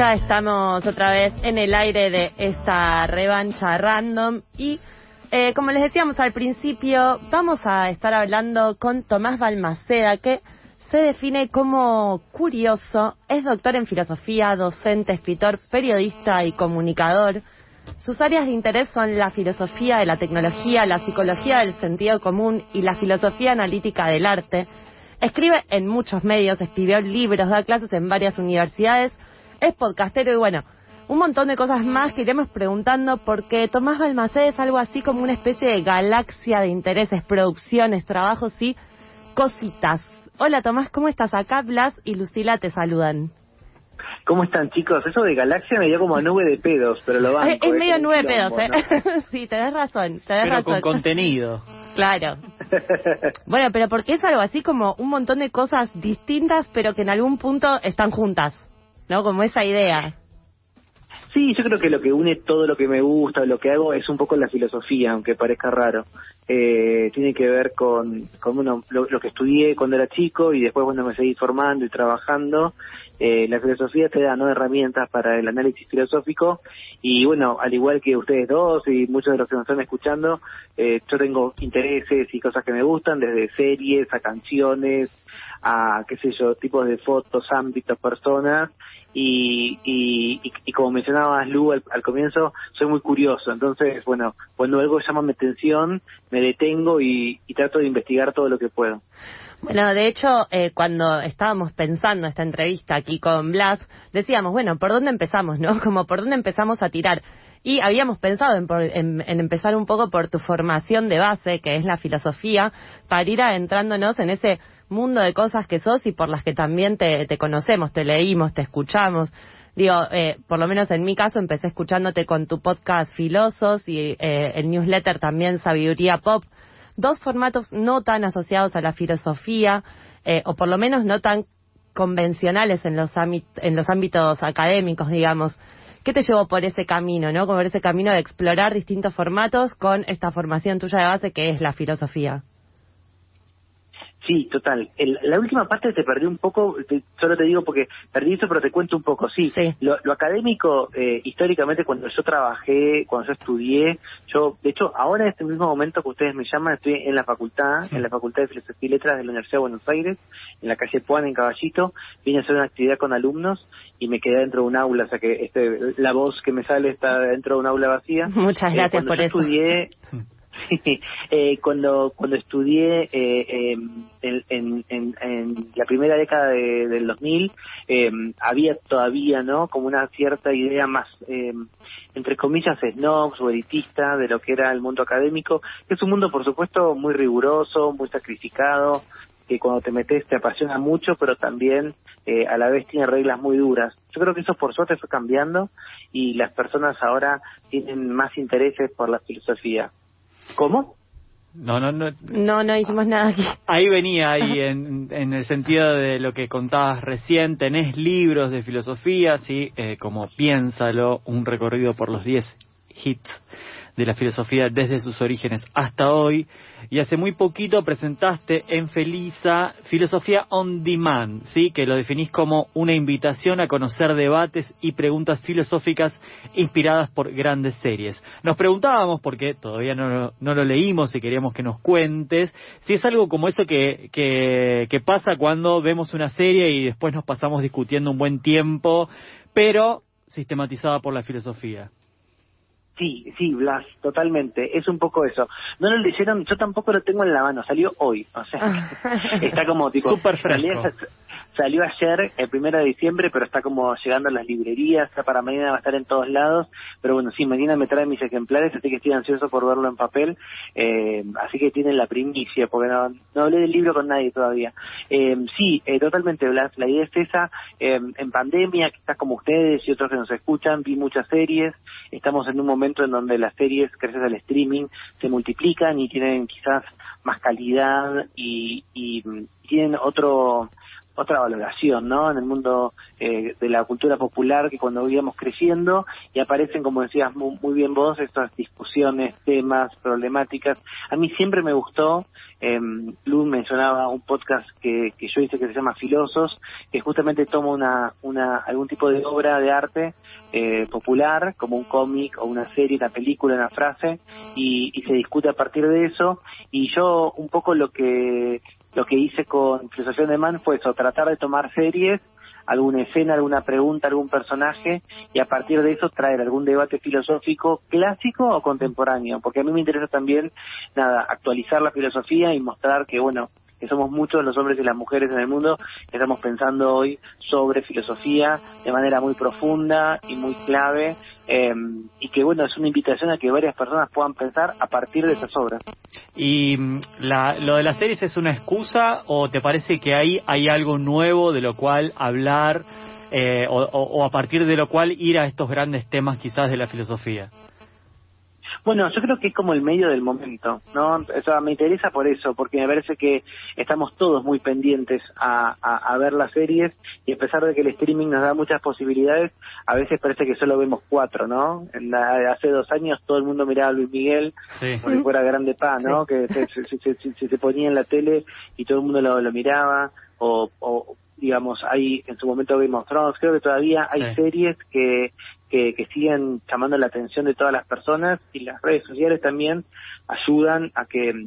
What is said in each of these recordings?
Ya estamos otra vez en el aire de esta revancha random y eh, como les decíamos al principio, vamos a estar hablando con Tomás Balmaceda, que se define como curioso, es doctor en filosofía, docente, escritor, periodista y comunicador. Sus áreas de interés son la filosofía de la tecnología, la psicología del sentido común y la filosofía analítica del arte. Escribe en muchos medios, escribió libros, da clases en varias universidades, es podcastero y bueno, un montón de cosas más que iremos preguntando porque Tomás Balmaceda es algo así como una especie de galaxia de intereses, producciones, trabajos y cositas. Hola Tomás, ¿cómo estás? Acá Blas y Lucila te saludan. ¿Cómo están chicos? Eso de galaxia me dio como a nube de pedos, pero lo banco. Es, es medio nube de pedos, ¿eh? sí, tenés razón, tenés pero razón. con contenido. Claro. bueno, pero porque es algo así como un montón de cosas distintas, pero que en algún punto están juntas, ¿no? Como esa idea. Sí, yo creo que lo que une todo lo que me gusta, lo que hago, es un poco la filosofía, aunque parezca raro. Eh, tiene que ver con, con lo, lo, que estudié cuando era chico y después cuando me seguí formando y trabajando. Eh, la filosofía te da ¿no? herramientas para el análisis filosófico y bueno, al igual que ustedes dos y muchos de los que nos están escuchando, eh, yo tengo intereses y cosas que me gustan, desde series a canciones, a qué sé yo, tipos de fotos, ámbitos, personas y, y, y, como mencionabas Lu al, comienzo, soy muy curioso, entonces bueno, cuando algo llama mi atención, me detengo y, trato de investigar todo lo que puedo. Bueno, de hecho, eh, cuando estábamos pensando esta entrevista aquí con Blas, decíamos, bueno, ¿por dónde empezamos, no? Como por dónde empezamos a tirar. Y habíamos pensado en, en, en, empezar un poco por tu formación de base, que es la filosofía, para ir adentrándonos en ese mundo de cosas que sos y por las que también te, conocemos, te leímos, te escuchamos. Digo, eh, por lo menos en mi caso empecé escuchándote con tu podcast Filosos y eh, el newsletter también Sabiduría Pop, dos formatos no tan asociados a la filosofía, eh, o por lo menos no tan convencionales en los, en los ámbitos académicos, digamos. ¿Qué te llevó por ese camino, no? Por ese camino de explorar distintos formatos con esta formación tuya de base que es la filosofía. Sí, total. El, la última parte te perdí un poco, te, solo te digo porque perdí eso, pero te cuento un poco. Sí, sí. Lo, lo, académico, eh, históricamente, cuando yo trabajé, cuando yo estudié, yo, de hecho, ahora en este mismo momento que ustedes me llaman, estoy en la facultad, en la Facultad de Filosofía y Letras de la Universidad de Buenos Aires, en la calle Puan, en Caballito. Vine a hacer una actividad con alumnos y me quedé dentro de un aula, o sea que este, la voz que me sale está dentro de un aula vacía. Muchas gracias eh, por yo eso. Estudié, eh, cuando cuando estudié eh, en, en, en, en, la primera década de, del 2000 eh, había todavía no como una cierta idea más eh, entre comillas snobs o elitista de lo que era el mundo académico que es un mundo por supuesto muy riguroso muy sacrificado que cuando te metes te apasiona mucho pero también eh, a la vez tiene reglas muy duras. Yo creo que eso por suerte fue cambiando y las personas ahora tienen más intereses por la filosofía ¿Cómo? No, no, no. No, no hicimos nada aquí. Ahí venía, ahí en, en el sentido de lo que contabas recién, tenés libros de filosofía, sí, eh, como Piénsalo, un recorrido por los 10 hits de la filosofía desde sus orígenes hasta hoy. Y hace muy poquito presentaste en Felisa Filosofía on Demand, ¿sí? que lo definís como una invitación a conocer debates y preguntas filosóficas inspiradas por grandes series. Nos preguntábamos, porque todavía no, no lo leímos y queríamos que nos cuentes, si es algo como eso que, que, que pasa cuando vemos una serie y después nos pasamos discutiendo un buen tiempo, pero sistematizada por la filosofía. Sí, sí, Blas, totalmente. Es un poco eso. No lo leyeron, yo tampoco lo tengo en la mano, salió hoy. O sea, está como tipo. Súper fresco. Salió, ayer, el primero de diciembre, pero está como llegando a las librerías, está para mañana va a estar en todos lados. Pero bueno, sí, mañana me traen mis ejemplares, así que estoy ansioso por verlo en papel. Eh, así que tienen la primicia, porque no, no hablé del libro con nadie todavía. Eh, sí, eh, totalmente, Blas. La idea es esa. en pandemia, quizás como ustedes y otros que nos escuchan, vi muchas series. Estamos en un momento en donde las series, gracias al streaming, se multiplican y tienen quizás más calidad y, y tienen otro otra valoración, ¿no? En el mundo eh, de la cultura popular que cuando íbamos creciendo y aparecen, como decías muy, muy, bien vos, estas discusiones, temas, problemáticas. A mí siempre me gustó, eh, Lu mencionaba un podcast que, que yo hice que se llama Filosos, que justamente toma una, una algún tipo de obra de arte eh, popular, como un cómic o una serie, una película, una frase, y se discute a partir de eso. Y yo un poco lo que lo que hice con Filosofía de Man fue eso, tratar de tomar series, alguna escena, alguna pregunta, algún personaje, y a partir de eso traer algún debate filosófico clásico o contemporáneo, porque a mí me interesa también, nada, actualizar la filosofía y mostrar que, bueno, que somos muchos los hombres y las mujeres en el mundo que estamos pensando hoy sobre filosofía de manera muy profunda y muy clave eh, y que bueno es una invitación a que varias personas puedan pensar a partir de esas obras. ¿Y mm, la, lo de las series es una excusa o te parece que ahí hay algo nuevo de lo cual hablar eh, o, a partir de lo cual ir a estos grandes temas quizás de la filosofía? Bueno, yo creo que es como el medio del momento, ¿no? O sea, me interesa por eso, porque me parece que estamos todos muy pendientes a, a, a, ver las series y a pesar de que el streaming nos da muchas posibilidades, a veces parece que solo vemos cuatro, ¿no? En la, hace dos años todo el mundo miraba a Luis Miguel sí. como si fuera grande pa, ¿no? Sí. Que se, se, se, se, ponía en la tele y todo el mundo lo, lo miraba, o, o digamos, hay en su momento Game of Thrones, creo que todavía hay sí. series que, que, que siguen llamando la atención de todas las personas y las redes sociales también ayudan a que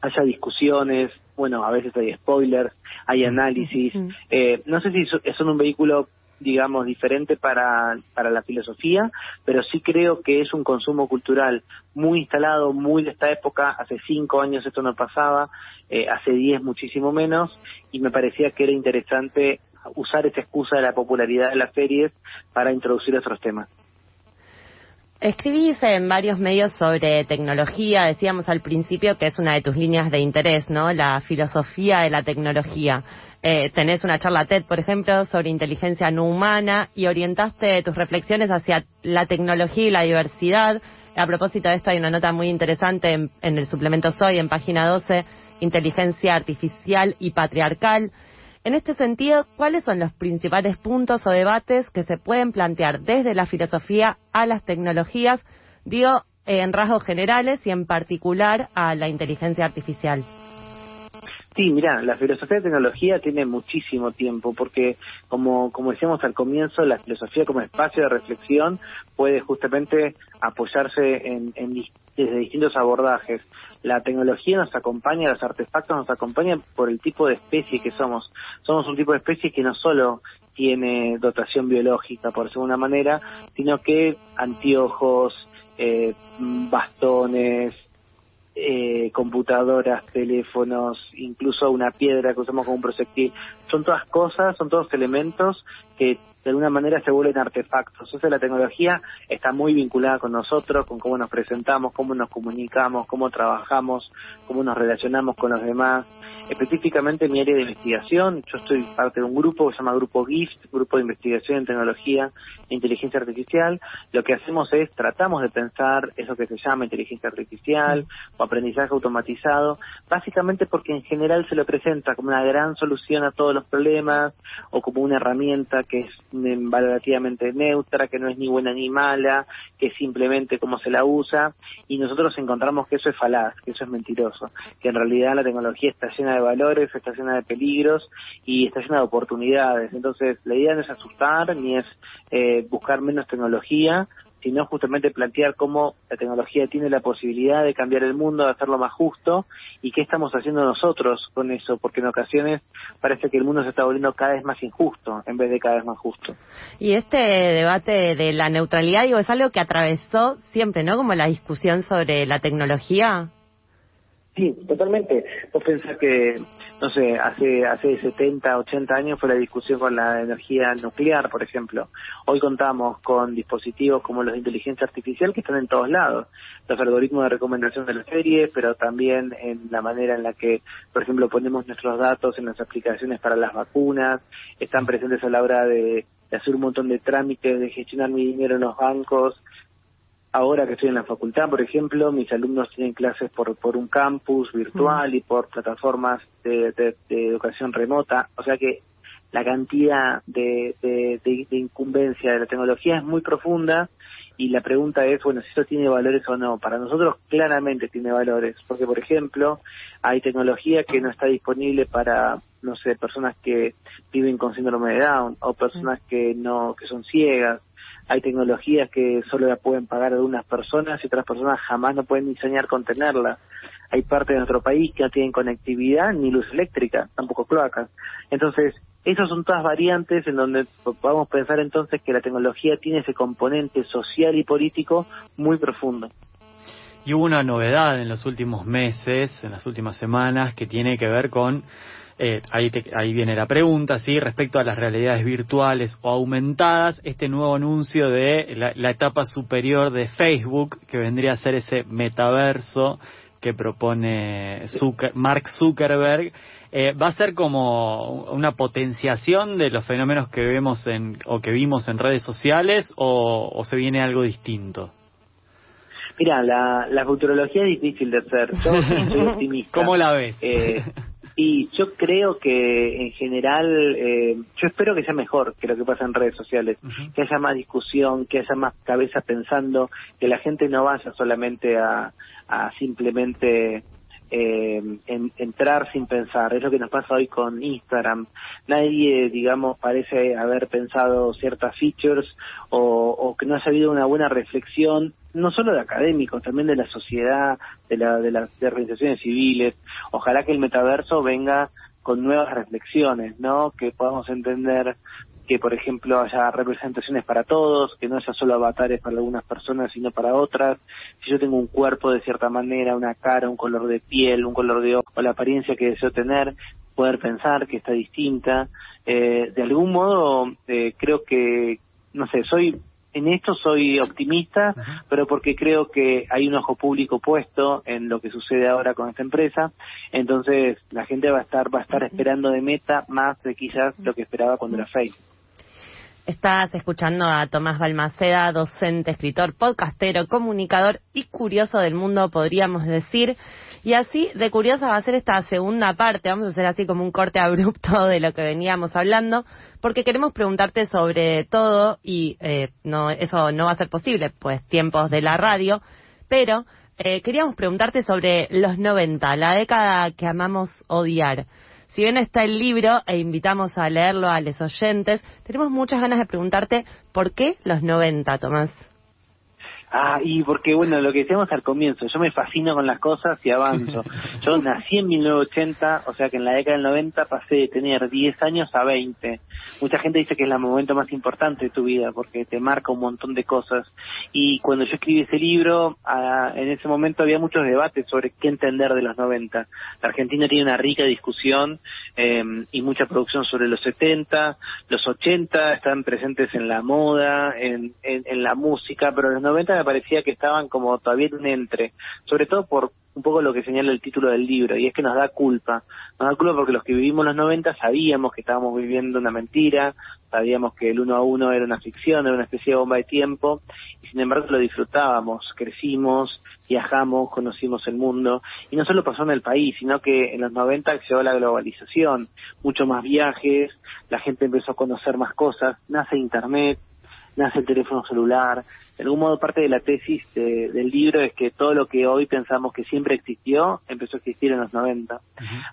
haya discusiones, bueno, a veces hay spoilers, hay análisis, eh, no sé si son un vehículo digamos, diferente para, para la filosofía, pero sí creo que es un consumo cultural muy instalado, muy de esta época, hace cinco años esto no pasaba, eh, hace diez muchísimo menos, y me parecía que era interesante usar esa excusa de la popularidad de las series para introducir otros temas. Escribís en varios medios sobre tecnología, decíamos al principio que es una de tus líneas de interés, ¿no? La filosofía de la tecnología. Eh, tenés una charla TED, por ejemplo, sobre inteligencia no humana y orientaste tus reflexiones hacia la tecnología y la diversidad. A propósito de esto hay una nota muy interesante en, en el suplemento Soy, en página 12, inteligencia artificial y patriarcal. En este sentido, ¿cuáles son los principales puntos o debates que se pueden plantear desde la filosofía a las tecnologías, digo, en rasgos generales y en particular a la inteligencia artificial? Sí, mira, la filosofía de tecnología tiene muchísimo tiempo porque, como, como decíamos al comienzo, la filosofía como espacio de reflexión puede justamente apoyarse en, en desde distintos abordajes. La tecnología nos acompaña, los artefactos nos acompañan por el tipo de especie que somos. Somos un tipo de especie que no solo tiene dotación biológica, por segunda manera, sino que anteojos, eh, bastones, eh, computadoras, teléfonos, incluso una piedra que usamos como un proyectil. Son todas cosas, son todos elementos que de alguna manera se vuelven artefactos. Entonces la tecnología está muy vinculada con nosotros, con cómo nos presentamos, cómo nos comunicamos, cómo trabajamos, cómo nos relacionamos con los demás. Específicamente en mi área de investigación, yo estoy parte de un grupo que se llama Grupo GIFT, Grupo de Investigación en Tecnología e Inteligencia Artificial. Lo que hacemos es, tratamos de pensar eso que se llama inteligencia artificial o aprendizaje automatizado, básicamente porque en general se lo presenta como una gran solución a todos los problemas o como una herramienta que es valorativamente neutra, que no es ni buena ni mala, que simplemente como se la usa, y nosotros encontramos que eso es falaz, que eso es mentiroso, que en realidad la tecnología está llena de valores, está llena de peligros y está llena de oportunidades. Entonces, la idea no es asustar ni es eh, buscar menos tecnología, sino justamente plantear cómo la tecnología tiene la posibilidad de cambiar el mundo, de hacerlo más justo, y qué estamos haciendo nosotros con eso, porque en ocasiones parece que el mundo se está volviendo cada vez más injusto en vez de cada vez más justo. Y este debate de la neutralidad, digo, es algo que atravesó siempre, ¿no? Como la discusión sobre la tecnología. Sí, totalmente. Vos pensás que, no sé, hace hace 70, 80 años fue la discusión con la energía nuclear, por ejemplo. Hoy contamos con dispositivos como los de inteligencia artificial que están en todos lados. Los algoritmos de recomendación de las series, pero también en la manera en la que, por ejemplo, ponemos nuestros datos en las aplicaciones para las vacunas. Están presentes a la hora de, de hacer un montón de trámites, de gestionar mi dinero en los bancos, ahora que estoy en la facultad, por ejemplo, mis alumnos tienen clases por, por un campus virtual mm. y por plataformas de, de, de, educación remota. O sea que la cantidad de, de, de, incumbencia de la tecnología es muy profunda y la pregunta es, bueno, si eso tiene valores o no. Para nosotros claramente tiene valores, porque por ejemplo, hay tecnología que no está disponible para, no sé, personas que viven con síndrome de Down o personas que no que son ciegas. Hay tecnologías que solo la pueden pagar algunas personas y otras personas jamás no pueden diseñar con tenerla. Hay partes de nuestro país que no tienen conectividad ni luz eléctrica, tampoco cloacas. Entonces, esas son todas variantes en donde podemos pensar entonces que la tecnología tiene ese componente social y político muy profundo. Y hubo una novedad en los últimos meses, en las últimas semanas, que tiene que ver con, eh, ahí, ahí viene la pregunta, ¿sí? Respecto a las realidades virtuales o aumentadas, este nuevo anuncio de la, la etapa superior de Facebook, que vendría a ser ese metaverso que propone Mark Zuckerberg, eh, va a ser como una potenciación de los fenómenos que vemos en, o que vimos en redes sociales o, se viene algo distinto? Mira, la, la futurología es difícil de hacer. Yo soy optimista. ¿Cómo la ves? Eh, y yo creo que en general, eh, yo espero que sea mejor que lo que pasa en redes sociales, que haya más discusión, que haya más cabeza pensando, que la gente no vaya solamente a, a simplemente eh, en, entrar sin pensar. Es lo que nos pasa hoy con Instagram. Nadie, digamos, parece haber pensado ciertas features o, que no haya habido una buena reflexión, no solo de académicos, también de la sociedad, de, la, de las organizaciones civiles. Ojalá que el metaverso venga con nuevas reflexiones, ¿no? Que podamos entender que por ejemplo haya representaciones para todos, que no haya solo avatares para algunas personas sino para otras. Si yo tengo un cuerpo de cierta manera, una cara, un color de piel, un color de ojo, o la apariencia que deseo tener, poder pensar que está distinta. Eh, de algún modo eh, creo que, no sé, soy en esto soy optimista, pero porque creo que hay un ojo público puesto en lo que sucede ahora con esta empresa, entonces la gente va a estar va a estar esperando de meta más de quizás lo que esperaba cuando era Facebook. Estás escuchando a Tomás Balmaceda, docente, escritor, podcastero, comunicador y curioso del mundo, podríamos decir. Y así, de curioso va a ser esta segunda parte. Vamos a hacer así como un corte abrupto de lo que veníamos hablando, porque queremos preguntarte sobre todo, y eh, no, eso no va a ser posible, pues tiempos de la radio, pero eh, queríamos preguntarte sobre los 90, la década que amamos odiar. Si bien está el libro e invitamos a leerlo a los oyentes, tenemos muchas ganas de preguntarte por qué los 90, Tomás. Ah, y porque, bueno, lo que decíamos al comienzo, yo me fascino con las cosas y avanzo. Yo nací en 1980, o sea que en la década del 90 pasé de tener 10 años a 20. Mucha gente dice que es el momento más importante de tu vida porque te marca un montón de cosas. Y cuando yo escribí ese libro, ah, en ese momento había muchos debates sobre qué entender de los 90. La Argentina tiene una rica discusión eh, y mucha producción sobre los 70, los 80 están presentes en la moda, en, en, en la música, pero los 90 parecía que estaban como todavía en un entre, sobre todo por un poco lo que señala el título del libro, y es que nos da culpa. Nos da culpa porque los que vivimos los 90 sabíamos que estábamos viviendo una mentira, sabíamos que el uno a uno era una ficción, era una especie de bomba de tiempo, y sin embargo lo disfrutábamos, crecimos, viajamos, conocimos el mundo, y no solo pasó en el país, sino que en los 90 llegó la globalización, mucho más viajes, la gente empezó a conocer más cosas, nace Internet, nace el teléfono celular, de algún modo parte de la tesis del libro es que todo lo que hoy pensamos que siempre existió empezó a existir en los 90.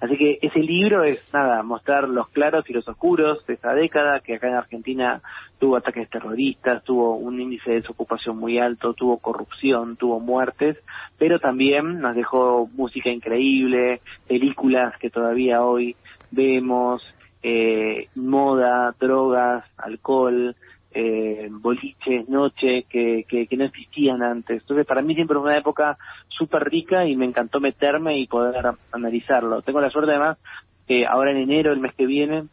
Así que ese libro es nada, mostrar los claros y los oscuros de esa década, que acá en Argentina tuvo ataques terroristas, tuvo un índice de desocupación muy alto, tuvo corrupción, tuvo muertes, pero también nos dejó música increíble, películas que todavía hoy vemos, eh, moda, drogas, alcohol, eh, boliches, noche, que, que, no existían antes. Entonces, para mí siempre fue una época súper rica y me encantó meterme y poder analizarlo. Tengo la suerte además que ahora en enero, el mes que viene,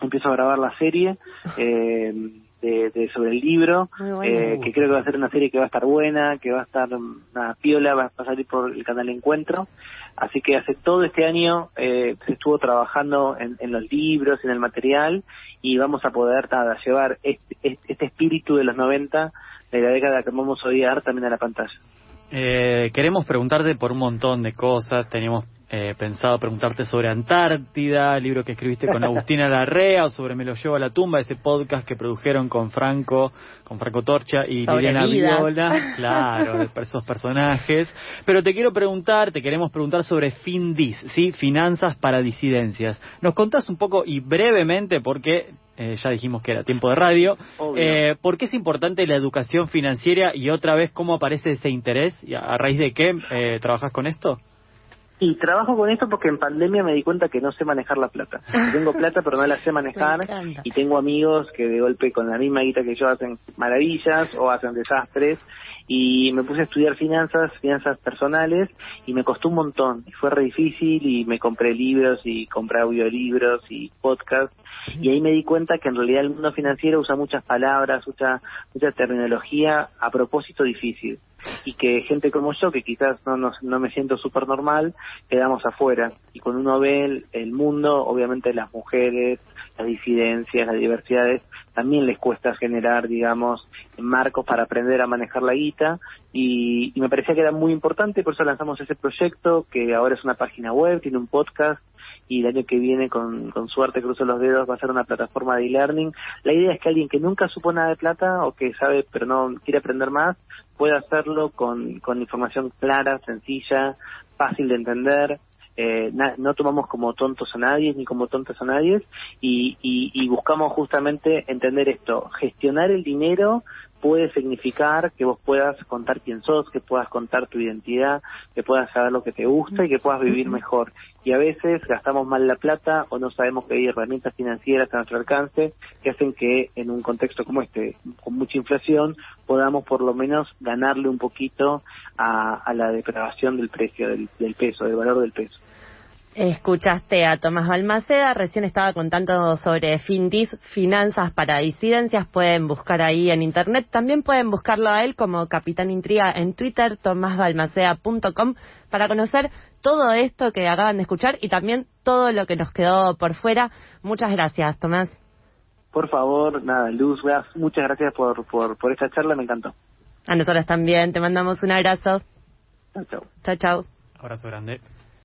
empiezo a grabar la serie. Eh, de, sobre el libro, eh, que creo que va a ser una serie que va a estar buena, que va a estar una piola, va a salir por el canal Encuentro. Así que hace todo este año eh, se estuvo trabajando en, los libros, en el material, y vamos a poder llevar este, este, este, espíritu de los 90, de la década que vamos a odiar, también a la pantalla. Eh, queremos preguntarte por un montón de cosas, tenemos eh, pensado preguntarte sobre Antártida, el libro que escribiste con Agustina Larrea, o sobre Me lo llevo a la tumba, ese podcast que produjeron con Franco, con Franco Torcha y Liliana Viola, claro, de esos personajes. Pero te quiero preguntar, te queremos preguntar sobre FINDIS, ¿sí? Finanzas para disidencias. ¿Nos contás un poco y brevemente, porque eh, ya dijimos que era tiempo de radio, eh, ¿por qué es importante la educación financiera y otra vez cómo aparece ese interés? ¿Y a, raíz de qué eh, trabajas con esto? Y trabajo con esto porque en pandemia me di cuenta que no sé manejar la plata. Tengo plata pero no la sé manejar. y tengo amigos que de golpe con la misma guita que yo hacen maravillas o hacen desastres. Y me puse a estudiar finanzas, finanzas personales y me costó un montón. Y fue re difícil y me compré libros y compré audiolibros y podcasts y ahí me di cuenta que en realidad el mundo financiero usa muchas palabras, usa mucha terminología a propósito difícil y que gente como yo, que quizás no, no, no me siento súper normal, quedamos afuera. Y cuando uno ve el, mundo, obviamente las mujeres, las disidencias, las diversidades, también les cuesta generar, digamos, marcos para aprender a manejar la guita y, y me parecía que era muy importante, por eso lanzamos ese proyecto que ahora es una página web, tiene un podcast y el año que viene, con, con suerte, cruzo los dedos, va a ser una plataforma de e-learning. La idea es que alguien que nunca supo nada de plata o que sabe pero no quiere aprender más, pueda hacerlo con, con información clara, sencilla, fácil de entender. Eh, no tomamos como tontos a nadie ni como tontos a nadie y, y, y buscamos justamente entender esto, gestionar el dinero puede significar que vos puedas contar quién sos, que puedas contar tu identidad, que puedas saber lo que te gusta y que puedas vivir mejor. Y a veces gastamos mal la plata o no sabemos que hay herramientas financieras a nuestro alcance que hacen que en un contexto como este, con mucha inflación, podamos por lo menos ganarle un poquito a, la depravación del precio del peso, del valor del peso. Escuchaste a Tomás Balmaceda, recién estaba contando sobre Findis, Finanzas para Disidencias, pueden buscar ahí en internet, también pueden buscarlo a él como Capitán Intriga en Twitter, tomásbalmaceda.com, para conocer todo esto que acaban de escuchar y también todo lo que nos quedó por fuera. Muchas gracias, Tomás. Por favor, nada, Luz, muchas gracias por, por, por esta charla, me encantó. A nosotros también, te mandamos un abrazo. Chao, chao. Chao, chao. Abrazo grande.